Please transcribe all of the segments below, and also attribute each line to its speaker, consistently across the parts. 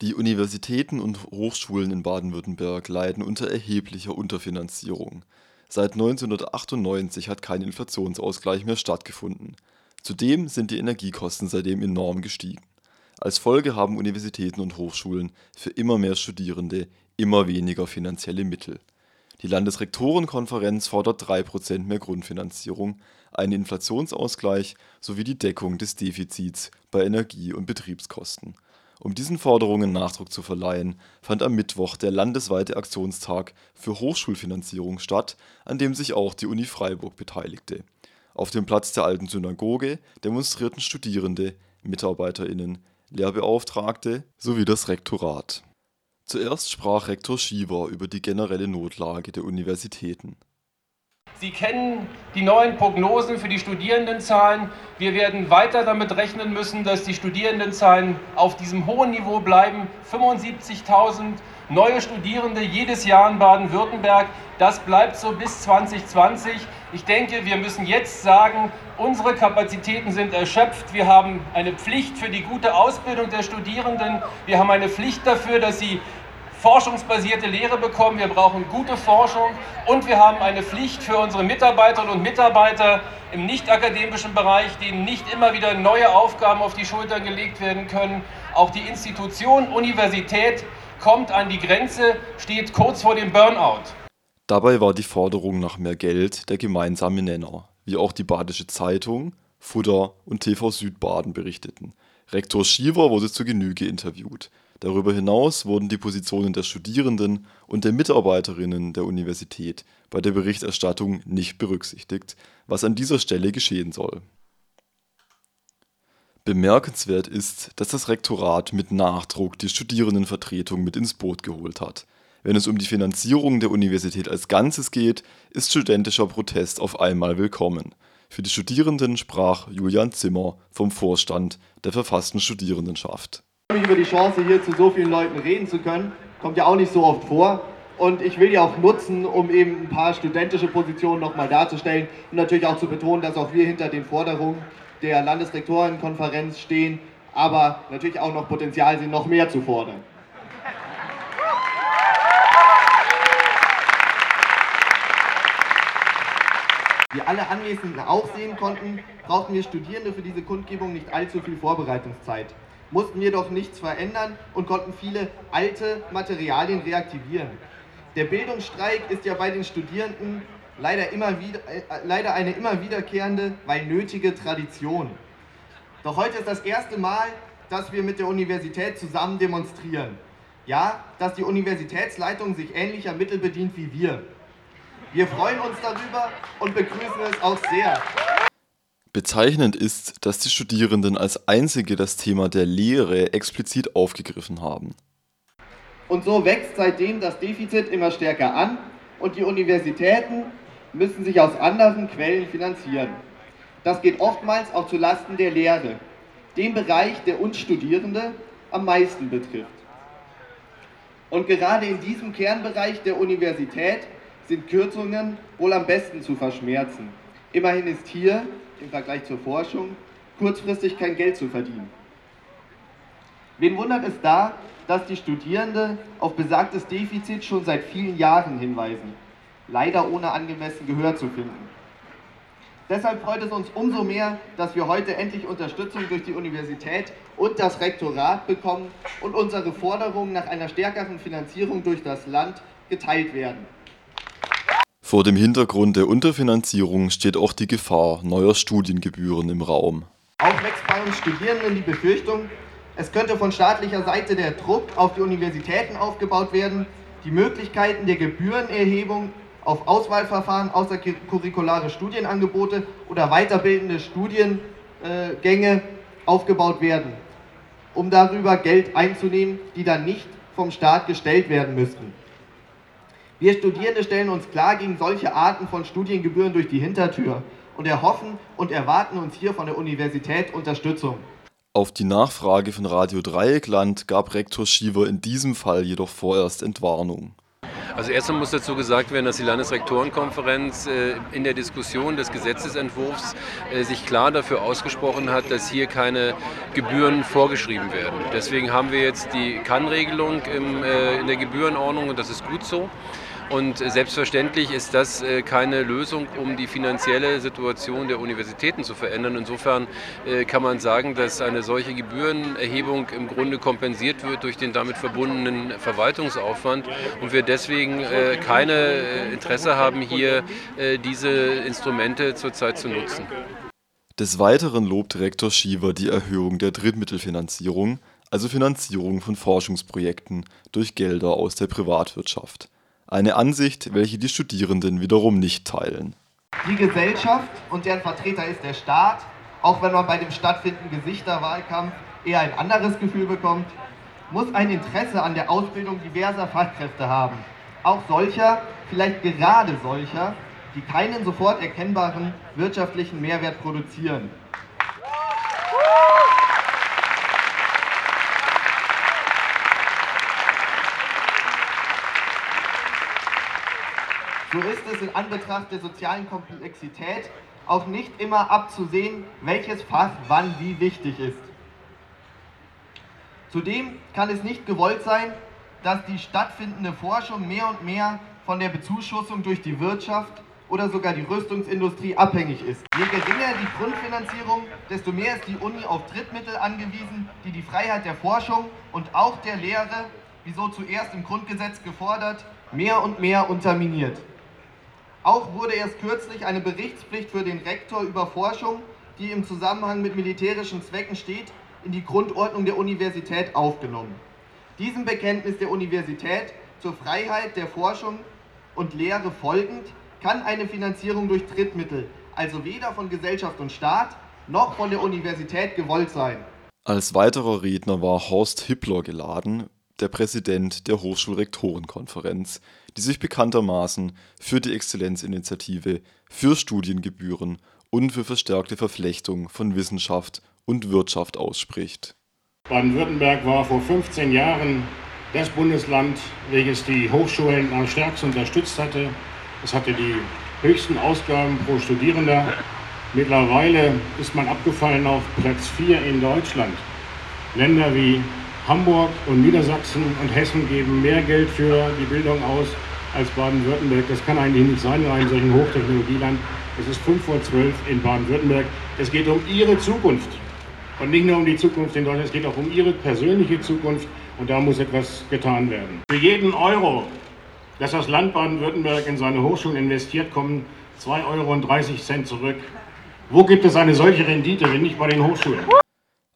Speaker 1: Die Universitäten und Hochschulen in Baden-Württemberg leiden unter erheblicher Unterfinanzierung. Seit 1998 hat kein Inflationsausgleich mehr stattgefunden. Zudem sind die Energiekosten seitdem enorm gestiegen. Als Folge haben Universitäten und Hochschulen für immer mehr Studierende immer weniger finanzielle Mittel. Die Landesrektorenkonferenz fordert 3% mehr Grundfinanzierung, einen Inflationsausgleich sowie die Deckung des Defizits bei Energie und Betriebskosten um diesen Forderungen Nachdruck zu verleihen, fand am Mittwoch der landesweite Aktionstag für Hochschulfinanzierung statt, an dem sich auch die Uni Freiburg beteiligte. Auf dem Platz der Alten Synagoge demonstrierten Studierende, MitarbeiterInnen, Lehrbeauftragte sowie das Rektorat. Zuerst sprach Rektor Schieber über die generelle Notlage der Universitäten
Speaker 2: Sie kennen die neuen Prognosen für die Studierendenzahlen. Wir werden weiter damit rechnen müssen, dass die Studierendenzahlen auf diesem hohen Niveau bleiben. 75.000 neue Studierende jedes Jahr in Baden-Württemberg. Das bleibt so bis 2020. Ich denke, wir müssen jetzt sagen, unsere Kapazitäten sind erschöpft. Wir haben eine Pflicht für die gute Ausbildung der Studierenden. Wir haben eine Pflicht dafür, dass sie forschungsbasierte Lehre bekommen, wir brauchen gute Forschung und wir haben eine Pflicht für unsere Mitarbeiterinnen und Mitarbeiter im nicht-akademischen Bereich, denen nicht immer wieder neue Aufgaben auf die Schultern gelegt werden können. Auch die Institution Universität kommt an die Grenze, steht kurz vor dem Burnout.
Speaker 1: Dabei war die Forderung nach mehr Geld der gemeinsame Nenner, wie auch die Badische Zeitung, Futter und TV Südbaden berichteten. Rektor Schiever wurde zur Genüge interviewt. Darüber hinaus wurden die Positionen der Studierenden und der Mitarbeiterinnen der Universität bei der Berichterstattung nicht berücksichtigt, was an dieser Stelle geschehen soll. Bemerkenswert ist, dass das Rektorat mit Nachdruck die Studierendenvertretung mit ins Boot geholt hat. Wenn es um die Finanzierung der Universität als Ganzes geht, ist studentischer Protest auf einmal willkommen. Für die Studierenden sprach Julian Zimmer vom Vorstand der verfassten Studierendenschaft
Speaker 3: mich über die Chance, hier zu so vielen Leuten reden zu können. Kommt ja auch nicht so oft vor. Und ich will die auch nutzen, um eben ein paar studentische Positionen nochmal darzustellen und natürlich auch zu betonen, dass auch wir hinter den Forderungen der Landesrektorenkonferenz stehen, aber natürlich auch noch Potenzial sind, noch mehr zu fordern. Wie alle Anwesenden auch sehen konnten, brauchten wir Studierende für diese Kundgebung nicht allzu viel Vorbereitungszeit mussten wir doch nichts verändern und konnten viele alte Materialien reaktivieren. Der Bildungsstreik ist ja bei den Studierenden leider, immer wieder, äh, leider eine immer wiederkehrende, weil nötige Tradition. Doch heute ist das erste Mal, dass wir mit der Universität zusammen demonstrieren. Ja, dass die Universitätsleitung sich ähnlicher Mittel bedient wie wir. Wir freuen uns darüber und begrüßen es auch sehr.
Speaker 1: Bezeichnend ist, dass die Studierenden als einzige das Thema der Lehre explizit aufgegriffen haben.
Speaker 3: Und so wächst seitdem das Defizit immer stärker an und die Universitäten müssen sich aus anderen Quellen finanzieren. Das geht oftmals auch zulasten der Lehre, dem Bereich, der uns Studierende am meisten betrifft. Und gerade in diesem Kernbereich der Universität sind Kürzungen wohl am besten zu verschmerzen. Immerhin ist hier im Vergleich zur Forschung, kurzfristig kein Geld zu verdienen. Wen wundert es da, dass die Studierende auf besagtes Defizit schon seit vielen Jahren hinweisen, leider ohne angemessen Gehör zu finden. Deshalb freut es uns umso mehr, dass wir heute endlich Unterstützung durch die Universität und das Rektorat bekommen und unsere Forderungen nach einer stärkeren Finanzierung durch das Land geteilt werden.
Speaker 1: Vor dem Hintergrund der Unterfinanzierung steht auch die Gefahr neuer Studiengebühren im Raum.
Speaker 3: Auch wächst bei uns Studierenden die Befürchtung, es könnte von staatlicher Seite der Druck auf die Universitäten aufgebaut werden, die Möglichkeiten der Gebührenerhebung auf Auswahlverfahren außercurriculare Studienangebote oder weiterbildende Studiengänge aufgebaut werden, um darüber Geld einzunehmen, die dann nicht vom Staat gestellt werden müssten. Wir Studierende stellen uns klar gegen solche Arten von Studiengebühren durch die Hintertür und erhoffen und erwarten uns hier von der Universität Unterstützung.
Speaker 1: Auf die Nachfrage von Radio Dreieckland gab Rektor Schiever in diesem Fall jedoch vorerst Entwarnung.
Speaker 4: Also erstmal muss dazu gesagt werden, dass die Landesrektorenkonferenz äh, in der Diskussion des Gesetzesentwurfs äh, sich klar dafür ausgesprochen hat, dass hier keine Gebühren vorgeschrieben werden. Deswegen haben wir jetzt die Kann-Regelung äh, in der Gebührenordnung und das ist gut so. Und selbstverständlich ist das äh, keine Lösung, um die finanzielle Situation der Universitäten zu verändern. Insofern äh, kann man sagen, dass eine solche Gebührenerhebung im Grunde kompensiert wird durch den damit verbundenen Verwaltungsaufwand und wir deswegen äh, keine Interesse haben, hier diese Instrumente zurzeit zu nutzen.
Speaker 1: Des Weiteren lobt Rektor Schiever die Erhöhung der Drittmittelfinanzierung, also Finanzierung von Forschungsprojekten durch Gelder aus der Privatwirtschaft. Eine Ansicht, welche die Studierenden wiederum nicht teilen.
Speaker 3: Die Gesellschaft und deren Vertreter ist der Staat, auch wenn man bei dem stattfindenden Gesichterwahlkampf eher ein anderes Gefühl bekommt, muss ein Interesse an der Ausbildung diverser Fachkräfte haben. Auch solcher, vielleicht gerade solcher, die keinen sofort erkennbaren wirtschaftlichen Mehrwert produzieren. So ist es in Anbetracht der sozialen Komplexität auch nicht immer abzusehen, welches Fach wann wie wichtig ist. Zudem kann es nicht gewollt sein, dass die stattfindende Forschung mehr und mehr von der Bezuschussung durch die Wirtschaft oder sogar die Rüstungsindustrie abhängig ist. Je geringer die Grundfinanzierung, desto mehr ist die Uni auf Drittmittel angewiesen, die die Freiheit der Forschung und auch der Lehre, wie so zuerst im Grundgesetz gefordert, mehr und mehr unterminiert. Auch wurde erst kürzlich eine Berichtspflicht für den Rektor über Forschung, die im Zusammenhang mit militärischen Zwecken steht, in die Grundordnung der Universität aufgenommen. Diesem Bekenntnis der Universität zur Freiheit der Forschung und Lehre folgend kann eine Finanzierung durch Drittmittel, also weder von Gesellschaft und Staat noch von der Universität gewollt sein.
Speaker 1: Als weiterer Redner war Horst Hippler geladen, der Präsident der Hochschulrektorenkonferenz, die sich bekanntermaßen für die Exzellenzinitiative, für Studiengebühren und für verstärkte Verflechtung von Wissenschaft und Wirtschaft ausspricht.
Speaker 5: Baden-Württemberg war vor 15 Jahren das Bundesland, welches die Hochschulen am stärksten unterstützt hatte. Es hatte die höchsten Ausgaben pro Studierender. Mittlerweile ist man abgefallen auf Platz 4 in Deutschland. Länder wie Hamburg und Niedersachsen und Hessen geben mehr Geld für die Bildung aus als Baden-Württemberg. Das kann eigentlich nicht sein in einem solchen Hochtechnologieland. Es ist 5 vor 12 in Baden-Württemberg. Es geht um ihre Zukunft. Und nicht nur um die Zukunft in Deutschland, es geht auch um ihre persönliche Zukunft. Und da muss etwas getan werden. Für jeden Euro, dass das Land Baden-Württemberg in seine Hochschulen investiert, kommen 2,30 Euro zurück. Wo gibt es eine solche Rendite, wenn nicht bei den Hochschulen?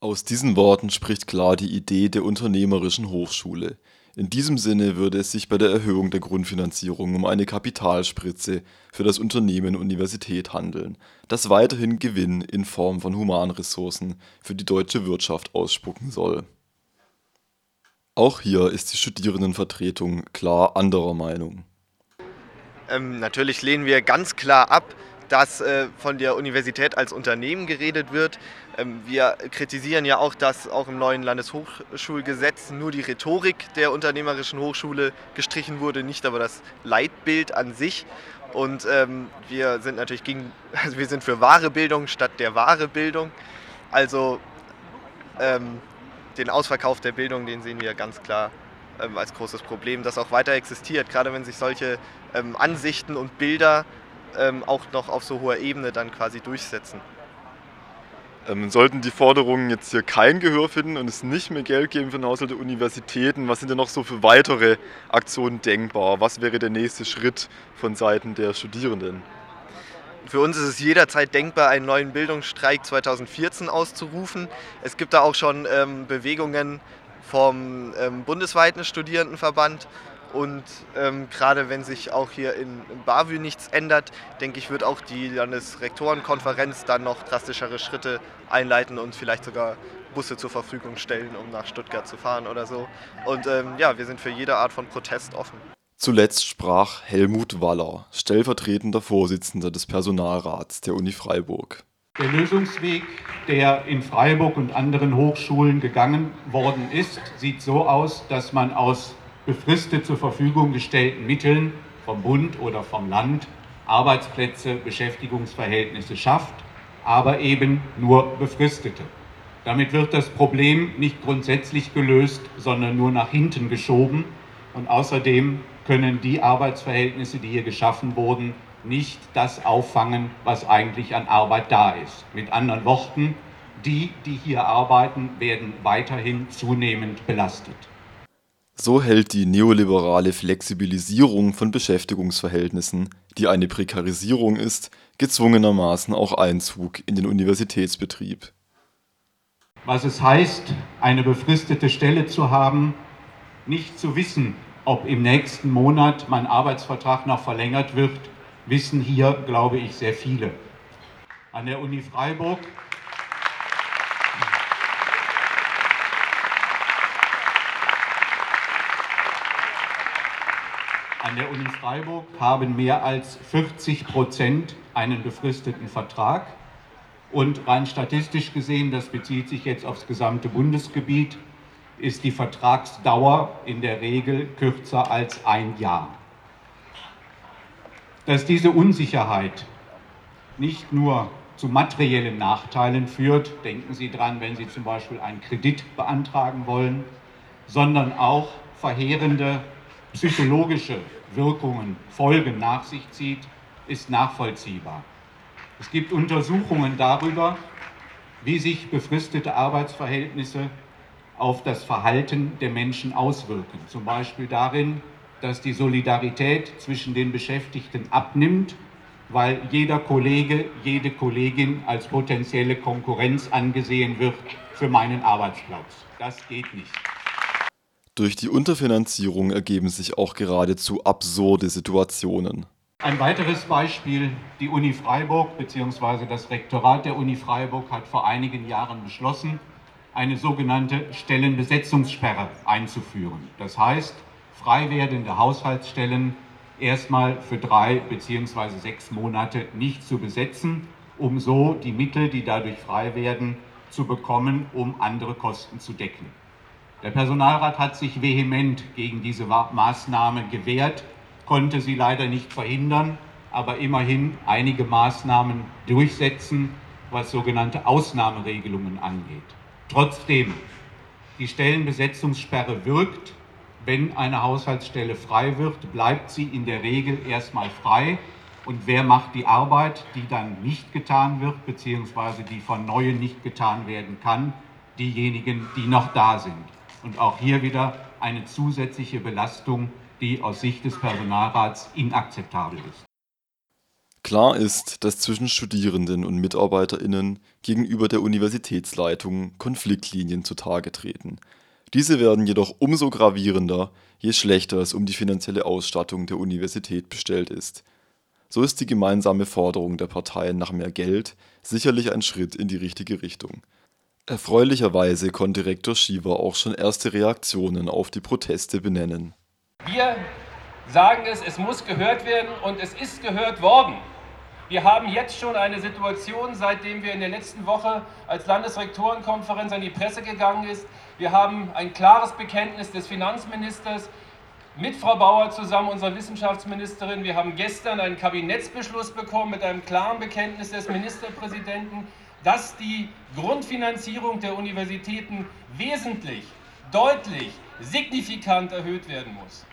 Speaker 1: Aus diesen Worten spricht klar die Idee der unternehmerischen Hochschule. In diesem Sinne würde es sich bei der Erhöhung der Grundfinanzierung um eine Kapitalspritze für das Unternehmen Universität handeln, das weiterhin Gewinn in Form von Humanressourcen für die deutsche Wirtschaft ausspucken soll. Auch hier ist die Studierendenvertretung klar anderer Meinung.
Speaker 6: Ähm, natürlich lehnen wir ganz klar ab, dass äh, von der Universität als Unternehmen geredet wird. Ähm, wir kritisieren ja auch, dass auch im neuen Landeshochschulgesetz nur die Rhetorik der unternehmerischen Hochschule gestrichen wurde, nicht aber das Leitbild an sich. Und ähm, wir sind natürlich gegen, also wir sind für wahre Bildung statt der wahre Bildung. Also ähm, den Ausverkauf der Bildung, den sehen wir ganz klar ähm, als großes Problem, das auch weiter existiert, gerade wenn sich solche Ansichten und Bilder ähm, auch noch auf so hoher Ebene dann quasi durchsetzen.
Speaker 1: Ähm, sollten die Forderungen jetzt hier kein Gehör finden und es nicht mehr Geld geben für den Haushalt der Universitäten, was sind denn noch so für weitere Aktionen denkbar? Was wäre der nächste Schritt von Seiten der Studierenden?
Speaker 6: Für uns ist es jederzeit denkbar, einen neuen Bildungsstreik 2014 auszurufen. Es gibt da auch schon ähm, Bewegungen vom ähm, bundesweiten Studierendenverband und ähm, gerade wenn sich auch hier in, in Bavü nichts ändert, denke ich, wird auch die Landesrektorenkonferenz dann noch drastischere Schritte einleiten und vielleicht sogar Busse zur Verfügung stellen, um nach Stuttgart zu fahren oder so. Und ähm, ja, wir sind für jede Art von Protest offen.
Speaker 1: Zuletzt sprach Helmut Waller, stellvertretender Vorsitzender des Personalrats der Uni Freiburg.
Speaker 7: Der Lösungsweg, der in Freiburg und anderen Hochschulen gegangen worden ist, sieht so aus, dass man aus befristet zur Verfügung gestellten Mitteln vom Bund oder vom Land Arbeitsplätze, Beschäftigungsverhältnisse schafft, aber eben nur befristete. Damit wird das Problem nicht grundsätzlich gelöst, sondern nur nach hinten geschoben. Und außerdem können die Arbeitsverhältnisse, die hier geschaffen wurden, nicht das auffangen, was eigentlich an Arbeit da ist. Mit anderen Worten, die, die hier arbeiten, werden weiterhin zunehmend belastet.
Speaker 1: So hält die neoliberale Flexibilisierung von Beschäftigungsverhältnissen, die eine Prekarisierung ist, gezwungenermaßen auch Einzug in den Universitätsbetrieb.
Speaker 7: Was es heißt, eine befristete Stelle zu haben, nicht zu wissen, ob im nächsten Monat mein Arbeitsvertrag noch verlängert wird, wissen hier, glaube ich, sehr viele. An der Uni Freiburg An der Uni Freiburg haben mehr als 40 Prozent einen befristeten Vertrag. Und rein statistisch gesehen, das bezieht sich jetzt aufs gesamte Bundesgebiet, ist die Vertragsdauer in der Regel kürzer als ein Jahr. Dass diese Unsicherheit nicht nur zu materiellen Nachteilen führt, denken Sie dran, wenn Sie zum Beispiel einen Kredit beantragen wollen, sondern auch verheerende psychologische Wirkungen, Folgen nach sich zieht, ist nachvollziehbar. Es gibt Untersuchungen darüber, wie sich befristete Arbeitsverhältnisse auf das Verhalten der Menschen auswirken. Zum Beispiel darin, dass die Solidarität zwischen den Beschäftigten abnimmt, weil jeder Kollege, jede Kollegin als potenzielle Konkurrenz angesehen wird für meinen Arbeitsplatz. Das geht nicht.
Speaker 1: Durch die Unterfinanzierung ergeben sich auch geradezu absurde Situationen.
Speaker 7: Ein weiteres Beispiel, die Uni Freiburg bzw. das Rektorat der Uni Freiburg hat vor einigen Jahren beschlossen, eine sogenannte Stellenbesetzungssperre einzuführen. Das heißt, frei werdende Haushaltsstellen erstmal für drei bzw. sechs Monate nicht zu besetzen, um so die Mittel, die dadurch frei werden, zu bekommen, um andere Kosten zu decken. Der Personalrat hat sich vehement gegen diese Maßnahme gewehrt, konnte sie leider nicht verhindern, aber immerhin einige Maßnahmen durchsetzen, was sogenannte Ausnahmeregelungen angeht. Trotzdem, die Stellenbesetzungssperre wirkt. Wenn eine Haushaltsstelle frei wird, bleibt sie in der Regel erstmal frei. Und wer macht die Arbeit, die dann nicht getan wird, beziehungsweise die von Neuen nicht getan werden kann? Diejenigen, die noch da sind. Und auch hier wieder eine zusätzliche Belastung, die aus Sicht des Personalrats inakzeptabel ist.
Speaker 1: Klar ist, dass zwischen Studierenden und Mitarbeiterinnen gegenüber der Universitätsleitung Konfliktlinien zutage treten. Diese werden jedoch umso gravierender, je schlechter es um die finanzielle Ausstattung der Universität bestellt ist. So ist die gemeinsame Forderung der Parteien nach mehr Geld sicherlich ein Schritt in die richtige Richtung. Erfreulicherweise konnte Rektor Schiever auch schon erste Reaktionen auf die Proteste benennen.
Speaker 2: Wir sagen es, es muss gehört werden und es ist gehört worden. Wir haben jetzt schon eine Situation, seitdem wir in der letzten Woche als Landesrektorenkonferenz an die Presse gegangen ist. Wir haben ein klares Bekenntnis des Finanzministers mit Frau Bauer zusammen, unserer Wissenschaftsministerin. Wir haben gestern einen Kabinettsbeschluss bekommen mit einem klaren Bekenntnis des Ministerpräsidenten dass die Grundfinanzierung der Universitäten wesentlich, deutlich, signifikant erhöht werden muss.